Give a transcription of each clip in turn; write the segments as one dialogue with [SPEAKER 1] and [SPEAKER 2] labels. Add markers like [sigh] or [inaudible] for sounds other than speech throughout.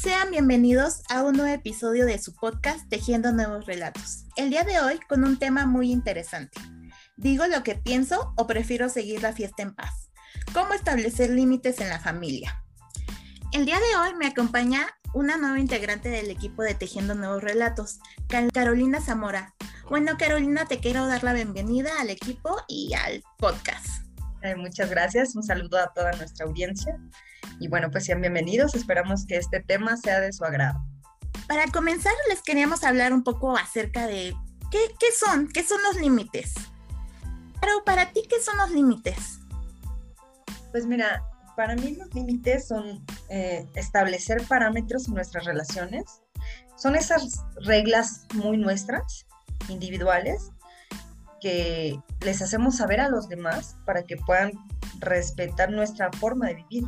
[SPEAKER 1] sean bienvenidos a un nuevo episodio de su podcast Tejiendo Nuevos Relatos. El día de hoy con un tema muy interesante. ¿Digo lo que pienso o prefiero seguir la fiesta en paz? ¿Cómo establecer límites en la familia? El día de hoy me acompaña una nueva integrante del equipo de Tejiendo Nuevos Relatos, Carolina Zamora. Bueno, Carolina, te quiero dar la bienvenida al equipo y al podcast.
[SPEAKER 2] muchas gracias, un saludo a toda nuestra audiencia. Y bueno, pues sean bienvenidos, esperamos que este tema sea de su agrado.
[SPEAKER 1] Para comenzar, les queríamos hablar un poco acerca de qué, qué son, qué son los límites. Pero para ti, ¿qué son los límites?
[SPEAKER 2] Pues mira, para mí los límites son eh, establecer parámetros en nuestras relaciones. Son esas reglas muy nuestras, individuales, que les hacemos saber a los demás para que puedan respetar nuestra forma de vivir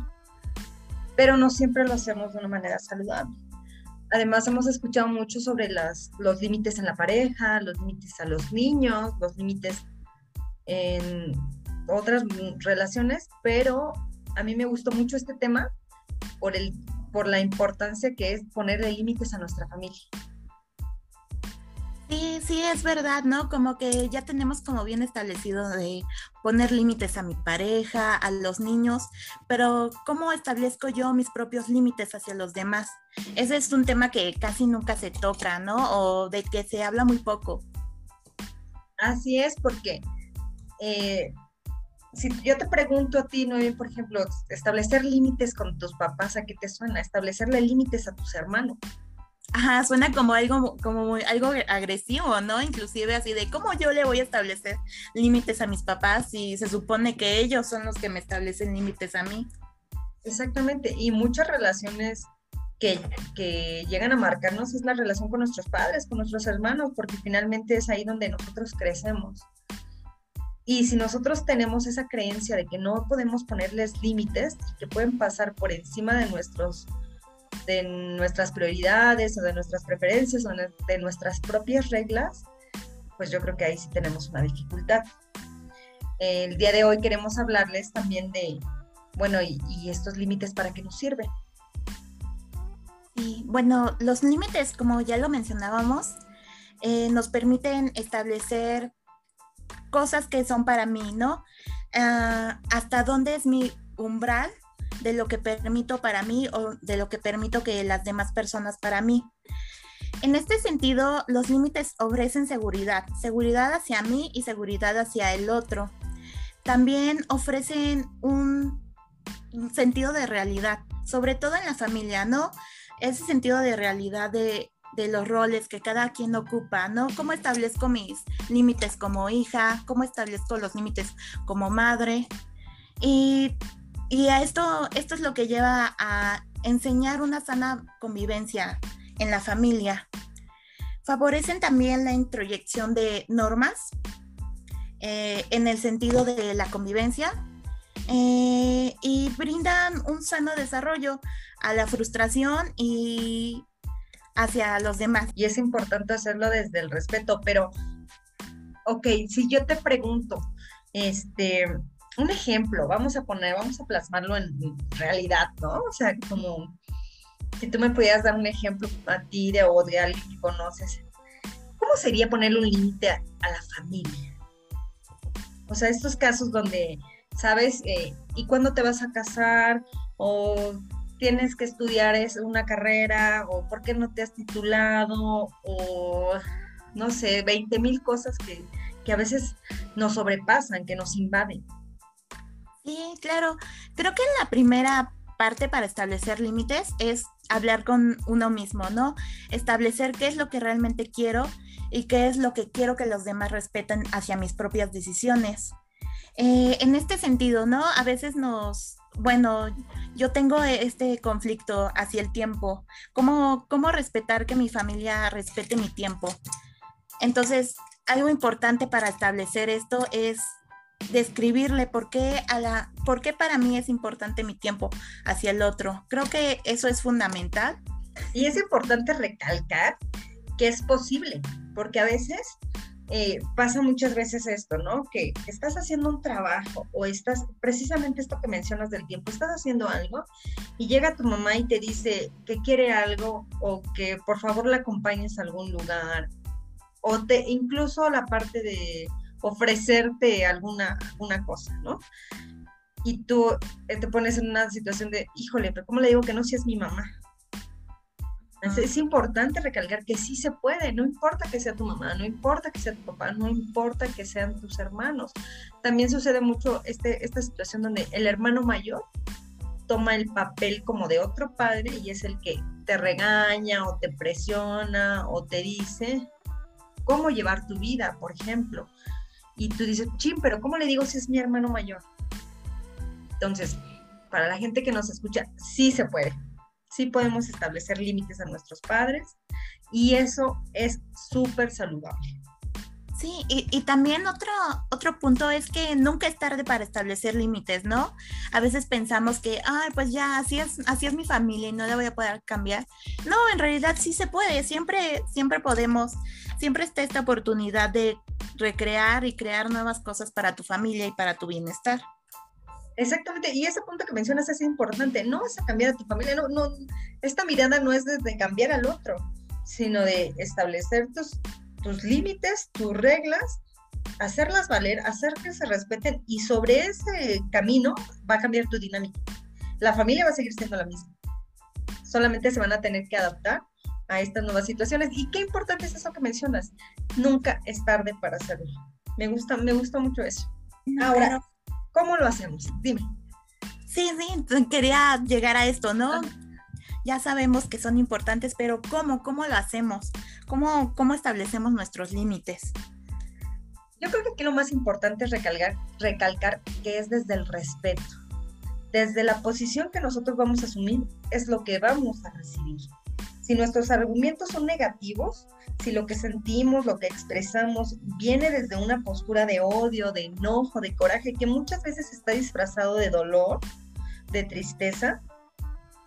[SPEAKER 2] pero no siempre lo hacemos de una manera saludable. Además, hemos escuchado mucho sobre los límites en la pareja, los límites a los niños, los límites en otras relaciones, pero a mí me gustó mucho este tema por, el, por la importancia que es ponerle límites a nuestra familia.
[SPEAKER 1] Sí, sí, es verdad, ¿no? Como que ya tenemos como bien establecido de poner límites a mi pareja, a los niños, pero ¿cómo establezco yo mis propios límites hacia los demás? Ese es un tema que casi nunca se toca, ¿no? O de que se habla muy poco.
[SPEAKER 2] Así es, porque eh, si yo te pregunto a ti, ¿no? Por ejemplo, establecer límites con tus papás, ¿a qué te suena? Establecerle límites a tus hermanos.
[SPEAKER 1] Ajá, suena como algo, como algo agresivo, ¿no? Inclusive así de cómo yo le voy a establecer límites a mis papás si se supone que ellos son los que me establecen límites a mí.
[SPEAKER 2] Exactamente, y muchas relaciones que, que, llegan a marcarnos es la relación con nuestros padres, con nuestros hermanos, porque finalmente es ahí donde nosotros crecemos. Y si nosotros tenemos esa creencia de que no podemos ponerles límites que pueden pasar por encima de nuestros de nuestras prioridades o de nuestras preferencias o de nuestras propias reglas, pues yo creo que ahí sí tenemos una dificultad. El día de hoy queremos hablarles también de, bueno, y, estos límites para qué nos sirven.
[SPEAKER 1] Y bueno, los límites, como ya lo mencionábamos, eh, nos permiten establecer cosas que son para mí, ¿no? Ah, hasta dónde es mi umbral de lo que permito para mí o de lo que permito que las demás personas para mí. En este sentido, los límites ofrecen seguridad, seguridad hacia mí y seguridad hacia el otro. También ofrecen un, sentido de realidad, sobre todo en la familia, ¿no? Ese sentido de realidad de, de los roles que cada quien ocupa, ¿no? ¿Cómo establezco mis límites como hija? ¿Cómo establezco los límites como madre? Y y a esto, esto es lo que lleva a enseñar una sana convivencia en la familia. Favorecen también la introyección de normas eh, en el sentido de la convivencia eh, y brindan un sano desarrollo a la frustración y hacia los demás.
[SPEAKER 2] Y es importante hacerlo desde el respeto, pero, ok, si yo te pregunto, este, un ejemplo, vamos a poner, vamos a plasmarlo en realidad, ¿no? O sea, como si tú me pudieras dar un ejemplo a ti de, o de alguien que conoces, ¿cómo sería ponerle un límite a, la familia? O sea, estos casos donde, ¿sabes? Eh, ¿Y cuándo te vas a casar? ¿O tienes que estudiar una carrera? ¿O por qué no te has titulado? ¿O no sé, 20 mil cosas que, que a veces nos sobrepasan, que nos invaden?
[SPEAKER 1] Sí, claro. Creo que la primera parte para establecer límites es hablar con uno mismo, ¿no? Establecer qué es lo que realmente quiero y qué es lo que quiero que los demás respeten hacia mis propias decisiones. Eh, en este sentido, ¿no? A veces nos, bueno, yo tengo este conflicto hacia el tiempo. ¿Cómo, cómo respetar que mi familia respete mi tiempo? Entonces, algo importante para establecer esto es describirle por qué, a la, por qué para mí es importante mi tiempo hacia el otro. Creo que eso es fundamental.
[SPEAKER 2] Y es importante recalcar que es posible, porque a veces eh, pasa muchas veces esto, ¿no? Que estás haciendo un trabajo o estás, precisamente esto que mencionas del tiempo, estás haciendo algo y llega tu mamá y te dice que quiere algo o que por favor la acompañes a algún lugar o te incluso la parte de ofrecerte alguna, alguna cosa, ¿no? Y tú eh, te pones en una situación de, híjole, pero ¿cómo le digo que no si es mi mamá? Es, importante recalcar que sí se puede, no importa que sea tu mamá, no importa que sea tu papá, no importa que sean tus hermanos. También sucede mucho este, esta situación donde el hermano mayor toma el papel como de otro padre y es el que te regaña o te presiona o te dice cómo llevar tu vida, por ejemplo. Y tú dices, ching, pero ¿cómo le digo si es mi hermano mayor? Entonces, para la gente que nos escucha, sí se puede sí podemos establecer límites a nuestros padres y eso es súper saludable.
[SPEAKER 1] Sí, y, también otro, otro punto es que nunca es tarde para establecer límites, ¿no? A veces pensamos que, ay, pues ya, así es, así es mi familia y no la voy a poder cambiar. No, en realidad sí se puede, siempre, siempre podemos, siempre está esta oportunidad de recrear y crear nuevas cosas para tu familia y para tu bienestar.
[SPEAKER 2] Exactamente, y ese punto que mencionas es importante. No vas a cambiar a tu familia, no, no, esta mirada no es de, cambiar al otro, sino de establecer tus, tus límites, tus reglas, hacerlas valer, hacer que se respeten y sobre ese camino va a cambiar tu dinámica. La familia va a seguir siendo la misma. Solamente se van a tener que adaptar a estas nuevas situaciones. Y qué importante es eso que mencionas. Nunca es tarde para hacerlo. Me gusta, me gusta mucho eso. Ahora, ¿Cómo lo hacemos? Dime.
[SPEAKER 1] Sí, sí, quería llegar a esto, ¿no? Ya sabemos que son importantes, pero ¿cómo? ¿Cómo lo hacemos? ¿Cómo, cómo establecemos nuestros límites?
[SPEAKER 2] Yo creo que aquí lo más importante es recalcar, recalcar que es desde el respeto. Desde la posición que nosotros vamos a asumir es lo que vamos a recibir. Si nuestros argumentos son negativos, si lo que sentimos, lo que expresamos viene desde una postura de odio, de enojo, de coraje, que muchas veces está disfrazado de dolor, de tristeza,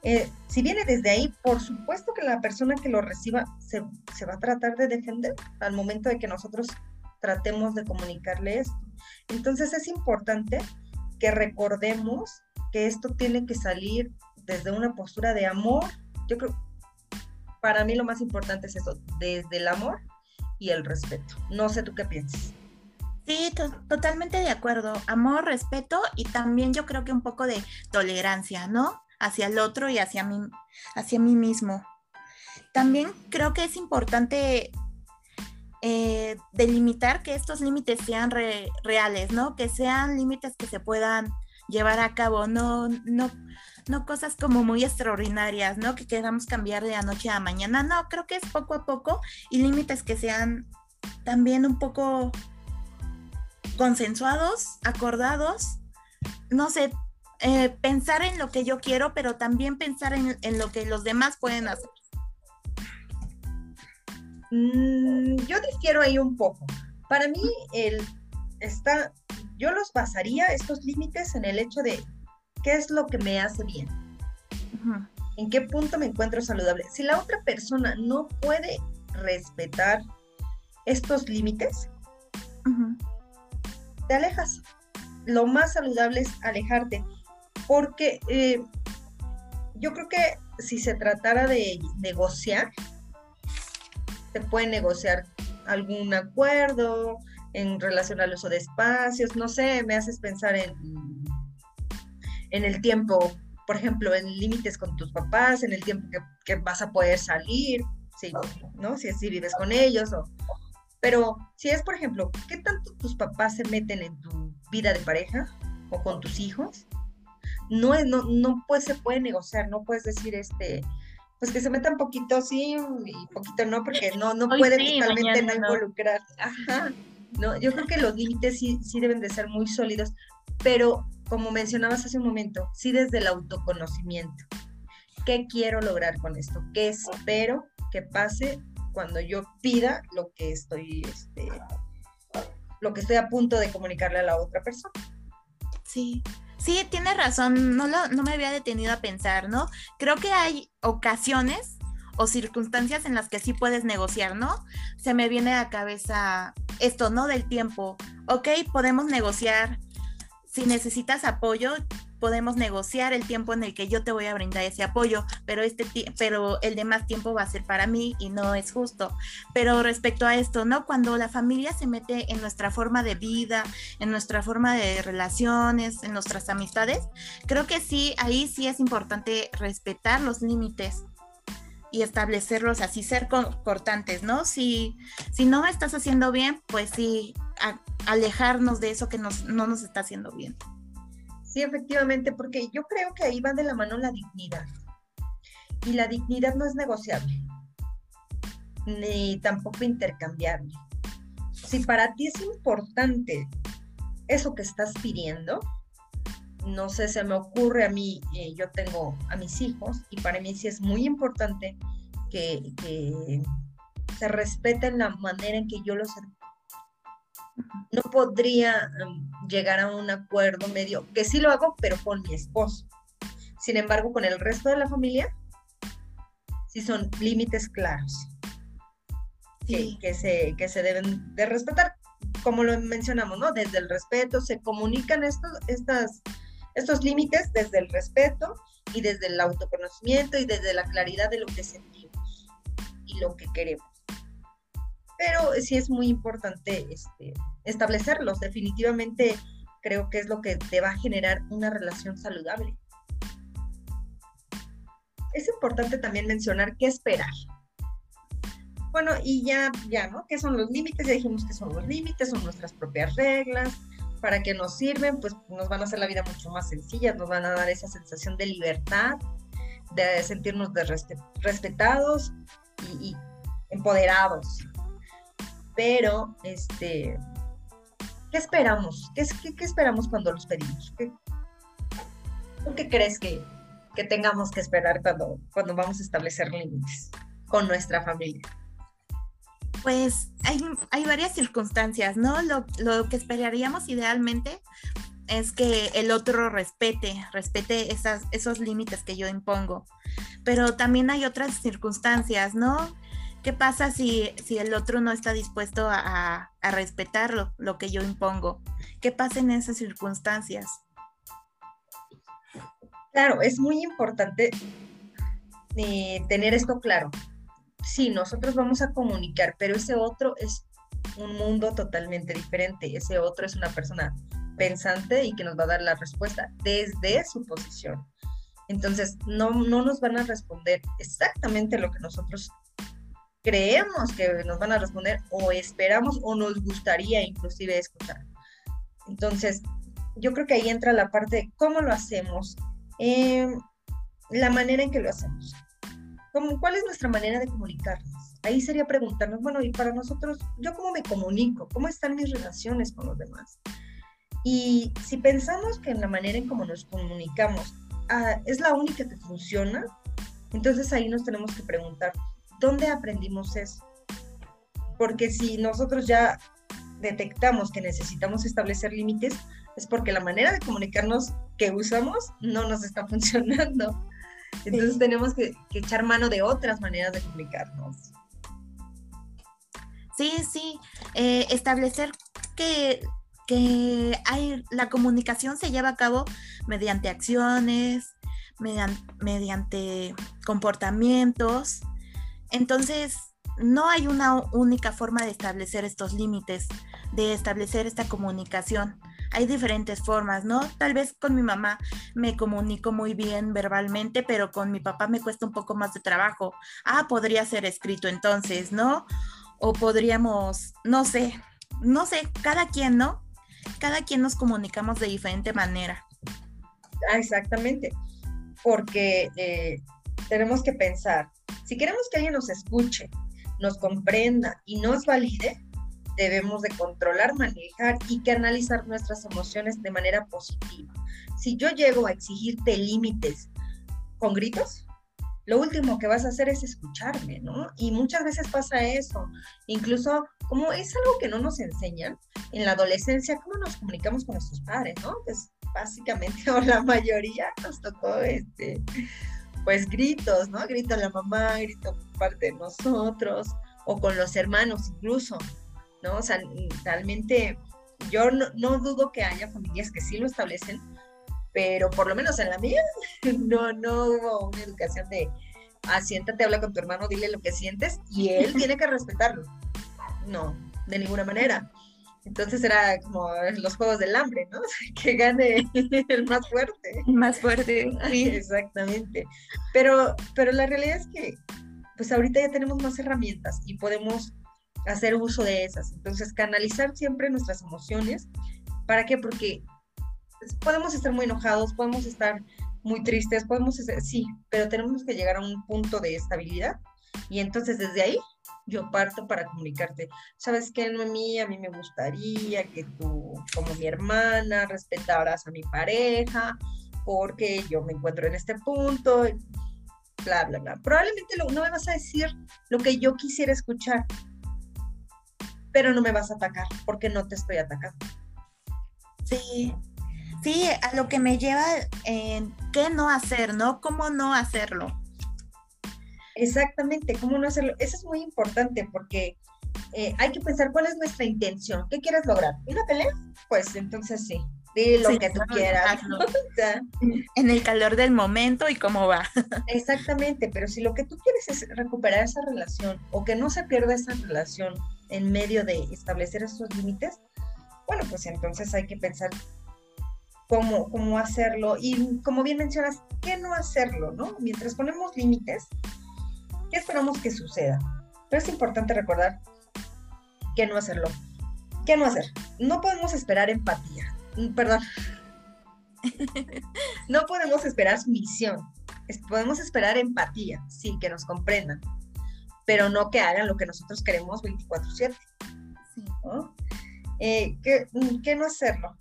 [SPEAKER 2] eh, si viene desde ahí, por supuesto que la persona que lo reciba se, se, va a tratar de defender al momento de que nosotros tratemos de comunicarle esto. Entonces es importante que recordemos que esto tiene que salir desde una postura de amor. Yo creo, para mí lo más importante es eso, desde el amor y el respeto. No sé tú qué piensas.
[SPEAKER 1] Sí, totalmente de acuerdo. Amor, respeto y también yo creo que un poco de tolerancia, ¿no? Hacia el otro y hacia mí, hacia mí mismo. También creo que es importante eh, delimitar que estos límites sean reales, ¿no? Que sean límites que se puedan llevar a cabo, no, no, no cosas como muy extraordinarias, ¿no? Que queramos cambiar de anoche a mañana. No, creo que es poco a poco y límites que sean también un poco consensuados, acordados. No sé, eh, pensar en lo que yo quiero, pero también pensar en, lo que los demás pueden hacer.
[SPEAKER 2] Mm, yo difiero ahí un poco. Para mí, el está, yo los basaría estos límites en el hecho de ¿Qué es lo que me hace bien? ¿En qué punto me encuentro saludable? Si la otra persona no puede respetar estos límites, te alejas. Lo más saludable es alejarte, porque eh, yo creo que si se tratara de negociar, se puede negociar algún acuerdo en relación al uso de espacios, no sé, me haces pensar en en el tiempo, por ejemplo, en límites con tus papás, en el tiempo que, vas a poder salir, sí, ¿no? Si así vives con ellos, o, pero si es, por ejemplo, ¿qué tanto tus papás se meten en tu vida de pareja o con tus hijos? No, es, no, no pues, se puede negociar, no puedes decir, este, pues que se metan poquito sí y poquito no, porque no, no pueden totalmente no involucrar. Ajá. No, yo creo que los límites sí, sí deben de ser muy sólidos, pero como mencionabas hace un momento, sí desde el autoconocimiento. ¿Qué quiero lograr con esto? ¿Qué espero que pase cuando yo pida lo que estoy, este, lo que estoy a punto de comunicarle a la otra persona?
[SPEAKER 1] Sí, sí, tienes razón, no, no me había detenido a pensar, ¿no? Creo que hay ocasiones o circunstancias en las que sí puedes negociar, ¿no? Se me viene a cabeza esto, ¿no? Del tiempo. Ok, podemos negociar. Si necesitas apoyo, podemos negociar el tiempo en el que yo te voy a brindar ese apoyo, pero este pero el demás tiempo va a ser para mí y no es justo. Pero respecto a esto, ¿no? Cuando la familia se mete en nuestra forma de vida, en nuestra forma de relaciones, en nuestras amistades, creo que sí, ahí sí es importante respetar los límites y establecerlos así, ser cortantes, ¿no? Si, si no estás haciendo bien, pues sí, alejarnos de eso que nos, no nos está haciendo bien.
[SPEAKER 2] Sí, efectivamente, porque yo creo que ahí va de la mano la dignidad. Y la dignidad no es negociable, ni tampoco intercambiable. Si para ti es importante eso que estás pidiendo, no sé, se me ocurre a mí, eh, yo tengo a mis hijos y para mí sí es muy importante que, se respeten la manera en que yo los no podría um, llegar a un acuerdo medio, que sí lo hago, pero con mi esposo. Sin embargo, con el resto de la familia, sí son límites claros que, se, que se deben de respetar. Como lo mencionamos, ¿no? Desde el respeto se comunican estos, estas estos límites desde el respeto y desde el autoconocimiento y desde la claridad de lo que sentimos y lo que queremos. Pero sí es muy importante este, establecerlos. Definitivamente creo que es lo que te va a generar una relación saludable. Es importante también mencionar qué esperar. Bueno, y ya, ya, ¿no? ¿Qué son los límites? Ya dijimos que son los límites, son nuestras propias reglas, para que nos sirven, pues nos van a hacer la vida mucho más sencilla, nos van a dar esa sensación de libertad, de sentirnos respetados y, empoderados. Pero, este, ¿qué esperamos? ¿Qué, qué, esperamos cuando los pedimos? ¿Qué, qué crees que, que, tengamos que esperar cuando, cuando vamos a establecer límites con nuestra familia?
[SPEAKER 1] Pues hay, varias circunstancias, ¿no? Lo, que esperaríamos idealmente es que el otro respete, respete esas, esos límites que yo impongo. Pero también hay otras circunstancias, ¿no? ¿Qué pasa si, si el otro no está dispuesto a, respetar lo, que yo impongo? ¿Qué pasa en esas circunstancias?
[SPEAKER 2] Claro, es muy importante eh, tener esto claro sí, nosotros vamos a comunicar, pero ese otro es un mundo totalmente diferente. Ese otro es una persona pensante y que nos va a dar la respuesta desde su posición. Entonces, no, no nos van a responder exactamente lo que nosotros creemos que nos van a responder o esperamos o nos gustaría inclusive escuchar. Entonces, yo creo que ahí entra la parte de cómo lo hacemos, eh, la manera en que lo hacemos. ¿Cuál es nuestra manera de comunicarnos? Ahí sería preguntarnos, bueno, y para nosotros, ¿yo cómo me comunico? ¿Cómo están mis relaciones con los demás? Y si pensamos que en la manera en cómo nos comunicamos ah, es la única que funciona, entonces ahí nos tenemos que preguntar, ¿dónde aprendimos eso? Porque si nosotros ya detectamos que necesitamos establecer límites, es porque la manera de comunicarnos que usamos no nos está [laughs] funcionando. Entonces tenemos que, echar mano de otras maneras de comunicarnos.
[SPEAKER 1] Sí, sí, eh, establecer que, que hay, la comunicación se lleva a cabo mediante acciones, mediante, mediante comportamientos. Entonces, no hay una única forma de establecer estos límites, de establecer esta comunicación hay diferentes formas, ¿no? Tal vez con mi mamá me comunico muy bien verbalmente, pero con mi papá me cuesta un poco más de trabajo. Ah, podría ser escrito entonces, ¿no? O podríamos, no sé, no sé, cada quien, ¿no? Cada quien nos comunicamos de diferente manera.
[SPEAKER 2] Ah, exactamente, porque eh, tenemos que pensar, si queremos que alguien nos escuche, nos comprenda y nos valide, debemos de controlar, manejar y canalizar nuestras emociones de manera positiva. Si yo llego a exigirte límites con gritos, lo último que vas a hacer es escucharme, ¿no? Y muchas veces pasa eso. Incluso como es algo que no nos enseñan en la adolescencia, cómo nos comunicamos con nuestros padres, ¿no? Pues básicamente [laughs] o la mayoría nos tocó este pues gritos, ¿no? Grita la mamá, grito parte de nosotros, o con los hermanos incluso, ¿no? O sea, realmente yo no, dudo que haya familias que sí lo establecen, pero por lo menos en la mía [laughs] no, no hubo una educación de, ah, siéntate, habla con tu hermano, dile lo que sientes y él [laughs] tiene que respetarlo. No, de ninguna manera. Entonces era como los juegos del hambre, ¿no? [laughs] Que gane el más fuerte.
[SPEAKER 1] Más fuerte.
[SPEAKER 2] Sí. Exactamente. Pero, pero la realidad es que, pues ahorita ya tenemos más herramientas y podemos hacer uso de esas. Entonces, canalizar siempre nuestras emociones. ¿Para qué? Porque podemos estar muy enojados, podemos estar muy tristes, podemos, sí, pero tenemos que llegar a un punto de estabilidad y entonces desde ahí yo parto para comunicarte. ¿Sabes qué, Noemí? A mí me gustaría que tú, como mi hermana, respetaras a mi pareja, porque yo me encuentro en este punto, bla, bla, bla. Probablemente no me vas a decir lo que yo quisiera escuchar, pero no me vas a atacar, porque no te estoy atacando.
[SPEAKER 1] Sí, sí, a lo que me lleva en qué no hacer, ¿no? ¿Cómo no hacerlo?
[SPEAKER 2] Exactamente, ¿cómo no hacerlo? Eso es muy importante porque eh, hay que pensar cuál es nuestra intención, qué quieres lograr. ¿Una pelea? Pues entonces sí, di lo que tú quieras. [laughs]
[SPEAKER 1] en el calor del momento y cómo va. [laughs]
[SPEAKER 2] Exactamente, pero si lo que tú quieres es recuperar esa relación o que no se pierda esa relación en medio de establecer esos límites, bueno, pues entonces hay que pensar cómo, cómo hacerlo y como bien mencionas, ¿qué no hacerlo? ¿no? Mientras ponemos límites, ¿Qué esperamos que suceda? Pero es importante recordar que no hacerlo. ¿Qué no hacer? No podemos esperar empatía. Mm, perdón. [laughs] no podemos esperar sumisión. Podemos esperar empatía, sí, que nos comprendan, pero no que hagan lo que nosotros queremos 24/7. Sí. Eh, mm, ¿qué, no hacerlo?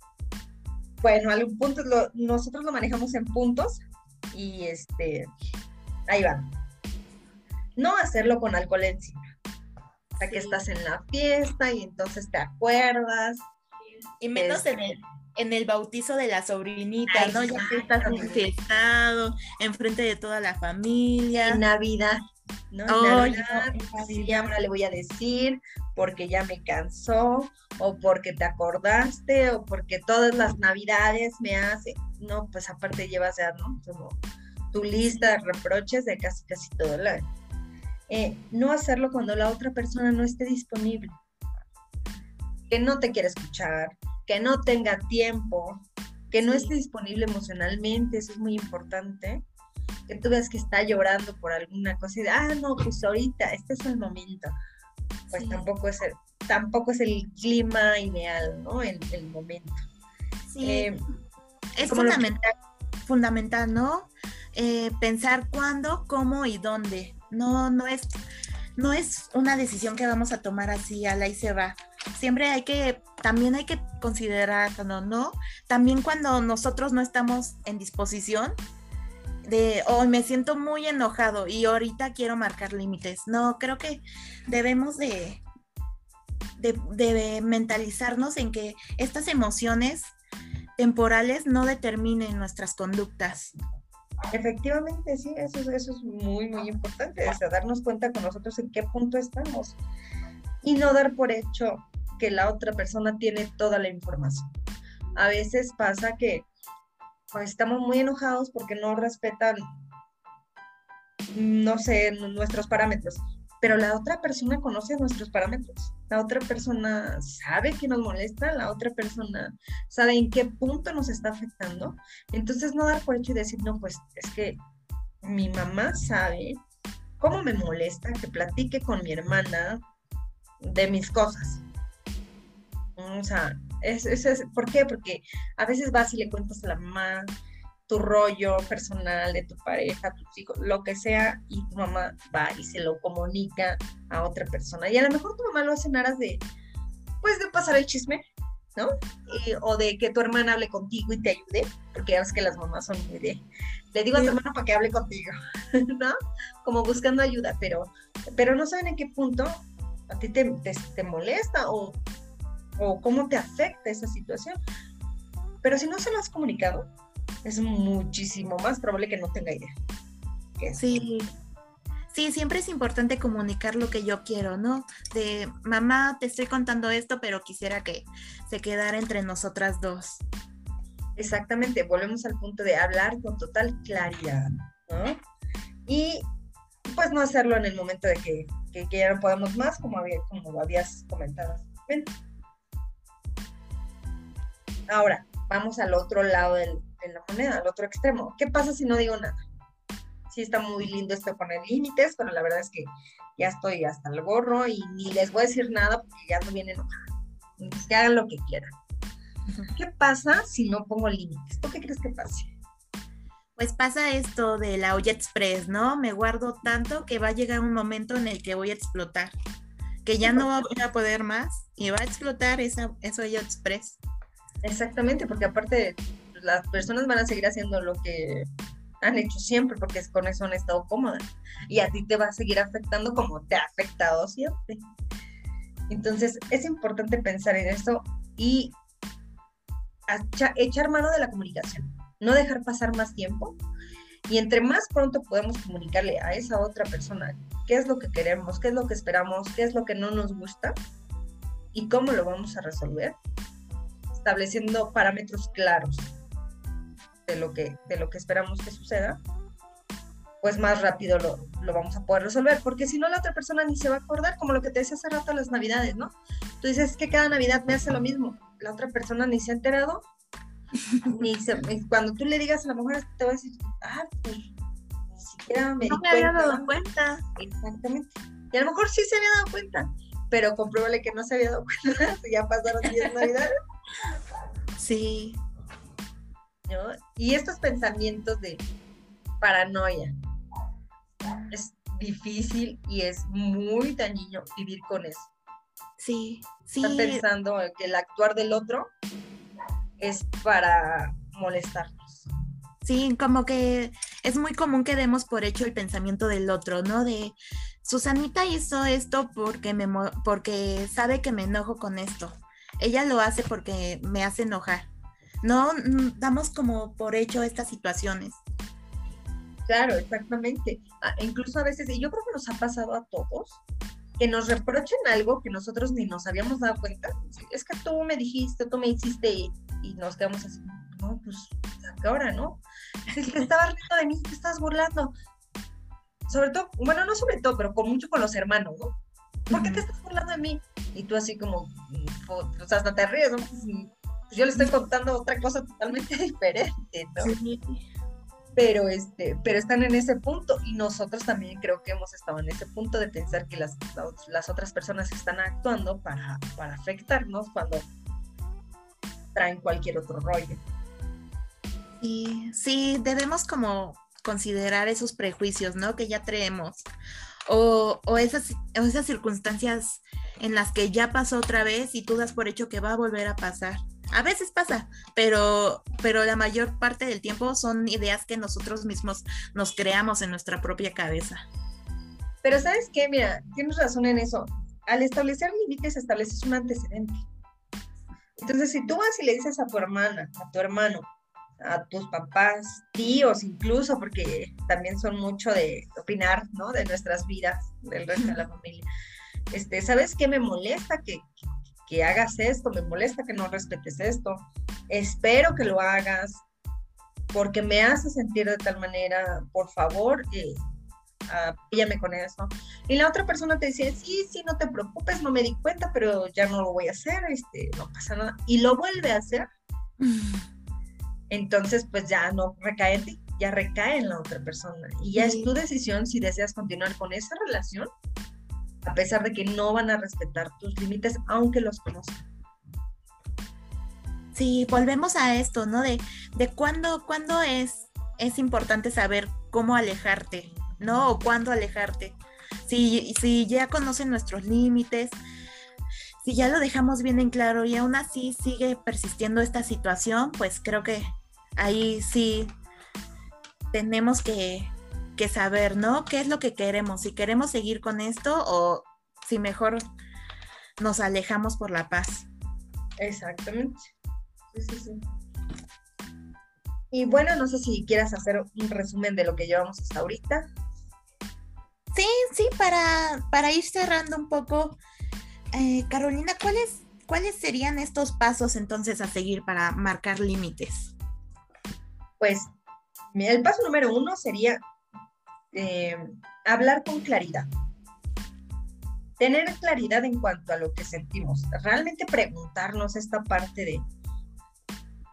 [SPEAKER 2] Bueno, algún punto, nosotros lo manejamos en puntos y este, ahí va no hacerlo con alcohol encima. O sea, que estás en la fiesta y entonces te acuerdas.
[SPEAKER 1] Y menos en, el, en el bautizo de la sobrinita, ¿no? Ya que estás en enfrente de toda la familia.
[SPEAKER 2] En Navidad. ¿no? Navidad, sí, ahora le voy a decir porque ya me cansó, o porque te acordaste, o porque todas las navidades me hace, no, pues aparte llevas ya, ¿no? Como tu lista de reproches de casi casi todo el año. Eh, no hacerlo cuando la otra persona no esté disponible, que no te quiera escuchar, que no tenga tiempo, que no esté disponible emocionalmente, eso es muy importante, que tú veas que está llorando por alguna cosa y de, ah, no, pues ahorita, este es el momento, pues tampoco, es el, tampoco es el clima ideal, ¿no? El, el momento.
[SPEAKER 1] Sí. Eh, es fundamental, fundamental, ¿no? Eh, pensar cuándo, cómo y dónde. No, no es, no es una decisión que vamos a tomar así, a la y se va. Siempre hay que, también hay que considerar, cuando no, también cuando nosotros no estamos en disposición de, oh, me siento muy enojado y ahorita quiero marcar límites. No, creo que debemos de, de, de mentalizarnos en que estas emociones temporales no determinen nuestras conductas.
[SPEAKER 2] Efectivamente, sí, eso, eso es muy, muy importante, o darnos cuenta con nosotros en qué punto estamos y no dar por hecho que la otra persona tiene toda la información. A veces pasa que pues, estamos muy enojados porque no respetan, no sé, nuestros parámetros pero la otra persona conoce nuestros parámetros, la otra persona sabe que nos molesta, la otra persona sabe en qué punto nos está afectando. Entonces no dar por hecho y decir, no, pues es que mi mamá sabe cómo me molesta que platique con mi hermana de mis cosas. O sea, es, es, ¿por qué? Porque a veces vas y le cuentas a la mamá, tu rollo personal de tu pareja, tus hijos, lo que sea, y tu mamá va y se lo comunica a otra persona. Y a lo mejor tu mamá lo hace en aras de, pues, de pasar el chisme, ¿no? o de que tu hermana hable contigo y te ayude, porque ya ves que las mamás son muy de, le digo a tu hermano para que hable contigo, [laughs] ¿no? Como buscando ayuda, pero, pero no saben en qué punto a ti te, te molesta o, o cómo te afecta esa situación. Pero si no se lo has comunicado, es muchísimo más probable que no tenga idea.
[SPEAKER 1] Sí. Sí, siempre es importante comunicar lo que yo quiero, ¿no? De mamá, te estoy contando esto, pero quisiera que se quedara entre nosotras dos.
[SPEAKER 2] Exactamente, volvemos al punto de hablar con total claridad, ¿no? Y pues no hacerlo en el momento de que, ya no podemos más, como, había, como habías comentado. Ahora, vamos al otro lado de la moneda, al otro extremo. ¿Qué pasa si no digo nada? Sí está muy lindo esto poner límites, pero la verdad es que ya estoy hasta el gorro y ni les voy a decir nada porque ya no vienen enojada. que hagan lo que quieran. ¿Qué pasa si no pongo límites? ¿Tú qué crees que pase?
[SPEAKER 1] Pues pasa esto de la olla express, ¿no? Me guardo tanto que va a llegar un momento en el que voy a explotar, que ya no voy a poder más y va a explotar esa, esa olla express.
[SPEAKER 2] Exactamente, porque aparte las personas van a seguir haciendo lo que han hecho siempre, porque con eso han estado cómodas. Y a ti te va a seguir afectando como te ha afectado siempre. Entonces, es importante pensar en eso y echar mano de la comunicación, no dejar pasar más tiempo y entre más pronto podemos comunicarle a esa otra persona qué es lo que queremos, qué es lo que esperamos, qué es lo que no nos gusta y cómo lo vamos a resolver, estableciendo parámetros claros de lo que, de lo que esperamos que suceda, pues más rápido lo, lo, vamos a poder resolver, porque si no la otra persona ni se va a acordar, como lo que te decía hace rato las navidades, ¿no? Tú dices que cada navidad me hace lo mismo, la otra persona ni se ha enterado, [laughs] ni se, cuando tú le digas a la mujer, te va a decir, ah, pues ni siquiera me
[SPEAKER 1] no me había dado cuenta.
[SPEAKER 2] Exactamente. Y a lo mejor sí se había dado cuenta, pero compruébale que no se había dado [laughs] cuenta, ya pasaron 10 navidades.
[SPEAKER 1] Sí.
[SPEAKER 2] ¿No? Y estos pensamientos de paranoia, es difícil y es muy dañino vivir con eso.
[SPEAKER 1] Sí, sí.
[SPEAKER 2] Están pensando que el actuar del otro es para molestarnos.
[SPEAKER 1] Sí, como que es muy común que demos por hecho el pensamiento del otro, ¿no? De Susanita hizo esto porque me porque sabe que me enojo con esto. Ella lo hace porque me hace enojar. No damos como por hecho estas situaciones.
[SPEAKER 2] Claro, exactamente. Ah, incluso a veces, y yo creo que nos ha pasado a todos, que nos reprochen algo que nosotros ni nos habíamos dado cuenta. Es que tú me dijiste, tú me hiciste y, nos quedamos así, no, pues, ¿a qué hora, no? [laughs] Te estabas riendo de mí, te estás burlando. Sobre todo, bueno, no sobre todo, pero con mucho con los hermanos, ¿no? ¿Por qué te estás burlando de mí? Y tú así como, pues hasta te ríes, ¿no? Pues, yo le estoy contando otra cosa totalmente [laughs] diferente, ¿no? Sí pero, este, pero están en ese punto y nosotros también creo que hemos estado en ese punto de pensar que las, las otras personas están actuando para, para afectarnos cuando traen cualquier otro rollo.
[SPEAKER 1] Sí, sí, debemos como considerar esos prejuicios, ¿no? Que ya traemos. O, o, esas, o esas circunstancias en las que ya pasó otra vez y tú das por hecho que va a volver a pasar. A veces pasa, pero, pero la mayor parte del tiempo son ideas que nosotros mismos nos creamos en nuestra propia cabeza.
[SPEAKER 2] Pero sabes qué, mira, tienes razón en eso. Al establecer límites estableces un antecedente. Entonces, si tú vas y le dices a tu hermana, a tu hermano, a tus papás, tíos incluso, porque también son mucho de opinar, ¿no? De nuestras vidas, del resto de la [laughs] familia. Este, ¿sabes qué me molesta que, que hagas esto, me molesta que no respetes esto, espero que lo hagas porque me hace sentir de tal manera, por favor, eh, apíllame con eso. Y la otra persona te dice, sí, sí, no te preocupes, no me di cuenta, pero ya no lo voy a hacer, este, no pasa nada. Y lo vuelve a hacer. Entonces, pues ya no recae en ti, ya recae en la otra persona. Y ya es tu decisión si deseas continuar con esa relación a pesar de que no van a respetar tus límites, aunque los conozcan.
[SPEAKER 1] Sí, volvemos a esto, ¿no? De, de cuándo, es, es importante saber cómo alejarte, ¿no? O cuándo alejarte. Si, si ya conocen nuestros límites, si ya lo dejamos bien en claro y aún así sigue persistiendo esta situación, pues creo que ahí sí tenemos que, que saber, ¿no? ¿Qué es lo que queremos? Si queremos seguir con esto o si mejor nos alejamos por la paz.
[SPEAKER 2] Exactamente. Sí, sí, sí. Y bueno, no sé si quieras hacer un resumen de lo que llevamos hasta ahorita.
[SPEAKER 1] Sí, sí, para, para ir cerrando un poco, eh, Carolina, ¿cuáles, ¿cuáles serían estos pasos entonces a seguir para marcar límites?
[SPEAKER 2] Pues el paso número uno sería eh, hablar con claridad. Tener claridad en cuanto a lo que sentimos. Realmente preguntarnos esta parte de,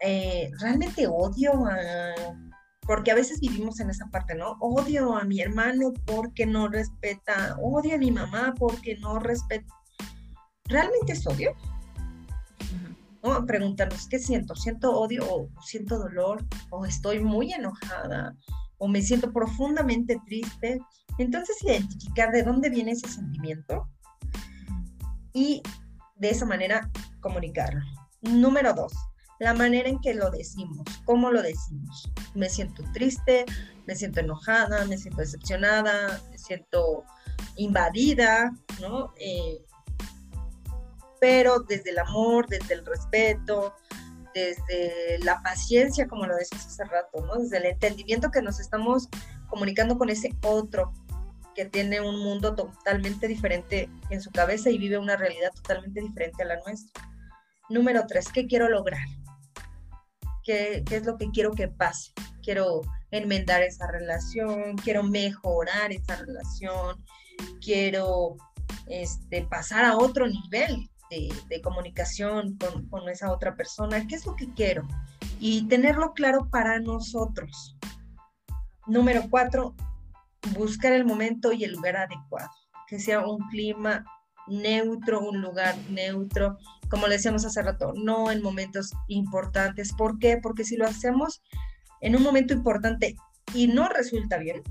[SPEAKER 2] eh, realmente odio a, porque a veces vivimos en esa parte, ¿no? Odio a mi hermano porque no respeta, odio a mi mamá porque no respeta. ¿Realmente es odio? ¿No? Preguntarnos, ¿qué siento? ¿Siento odio o siento dolor? ¿O estoy muy enojada? ¿O me siento profundamente triste? Entonces, identificar de dónde viene ese sentimiento y de esa manera comunicarlo. Número dos, la manera en que lo decimos, cómo lo decimos. Me siento triste, me siento enojada, me siento decepcionada, me siento invadida, ¿no? Eh, pero desde el amor, desde el respeto, desde la paciencia, como lo decías hace rato, ¿no? Desde el entendimiento que nos estamos comunicando con ese otro que tiene un mundo totalmente diferente en su cabeza y vive una realidad totalmente diferente a la nuestra. Número tres, ¿qué quiero lograr? qué, es lo que quiero que pase. Quiero enmendar esa relación, quiero mejorar esa relación, quiero este, pasar a otro nivel de, comunicación con, con, esa otra persona, qué es lo que quiero y tenerlo claro para nosotros. Número cuatro, buscar el momento y el lugar adecuado, que sea un clima neutro, un lugar neutro, como le decíamos hace rato, no en momentos importantes. ¿Por qué? Porque si lo hacemos en un momento importante y no resulta bien,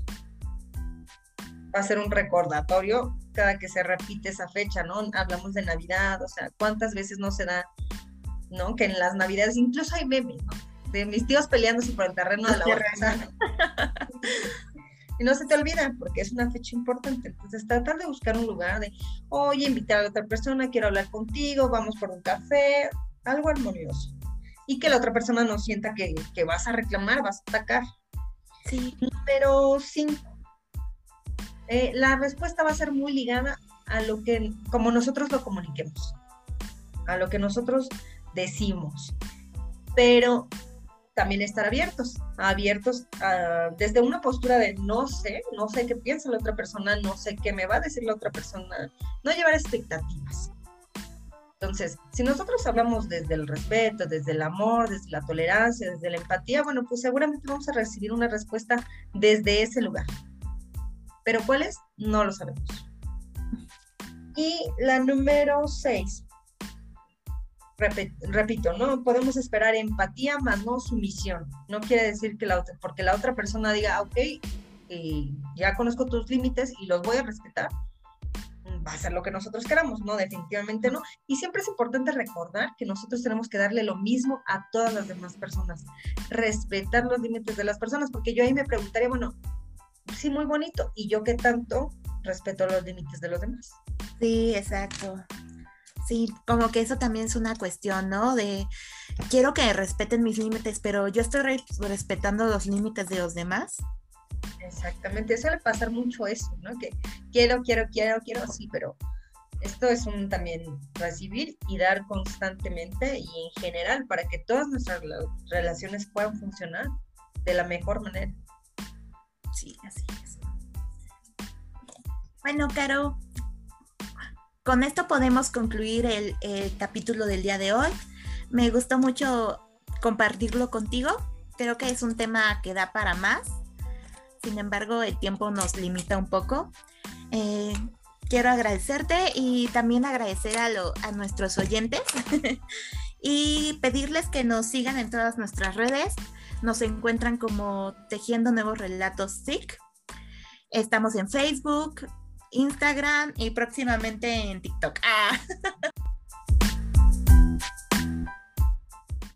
[SPEAKER 2] va a ser un recordatorio cada que se repite esa fecha, ¿no? Hablamos de Navidad, o sea, ¿cuántas veces no se da, ¿no? Que en las Navidades incluso hay memes, ¿no? De mis tíos peleándose por el terreno de la bolsa. y no se te olvida porque es una fecha importante. Entonces, tratar de buscar un lugar de, oye, invitar a la otra persona, quiero hablar contigo, vamos por un café, algo armonioso. Y que la otra persona no sienta que, que vas a reclamar, vas a atacar.
[SPEAKER 1] Sí.
[SPEAKER 2] Número cinco. Eh, la respuesta va a ser muy ligada a lo que, como nosotros lo comuniquemos, a lo que nosotros decimos. Pero también estar abiertos, abiertos desde una postura de no sé, no sé qué piensa la otra persona, no sé qué me va a decir la otra persona, no llevar expectativas. Entonces, si nosotros hablamos desde el respeto, desde el amor, desde la tolerancia, desde la empatía, bueno, pues seguramente vamos a recibir una respuesta desde ese lugar. Pero ¿cuál es? No lo sabemos. Y la número seis, repito, no podemos esperar empatía más no sumisión. No quiere decir que la otra, porque la otra persona diga, ah, ok, eh, ya conozco tus límites y los voy a respetar, va a ser lo que nosotros queramos, ¿no? Definitivamente no. Y siempre es importante recordar que nosotros tenemos que darle lo mismo a todas las demás personas, respetar los límites de las personas, porque yo ahí me preguntaría, bueno, sí, muy bonito, ¿y yo qué tanto respeto los límites de los demás?
[SPEAKER 1] Sí, exacto. Sí, como que eso también es una cuestión, ¿no? De quiero que respeten mis límites, pero yo estoy respetando los límites de los demás.
[SPEAKER 2] Exactamente, suele pasar mucho eso, ¿no? Que quiero, quiero, quiero, quiero, sí, pero esto es un también recibir y dar constantemente y en general para que todas nuestras relaciones puedan funcionar de la mejor manera.
[SPEAKER 1] Sí, así es. Bueno, Caro, con esto podemos concluir el, capítulo del día de hoy. Me gustó mucho compartirlo contigo. Creo que es un tema que da para más. Sin embargo, el tiempo nos limita un poco. Eh, quiero agradecerte y también agradecer a, a nuestros oyentes [laughs] y pedirles que nos sigan en todas nuestras redes. Nos encuentran como Tejiendo Nuevos Relatos SIC. Estamos en Facebook, Instagram y próximamente en TikTok. Ah. [laughs]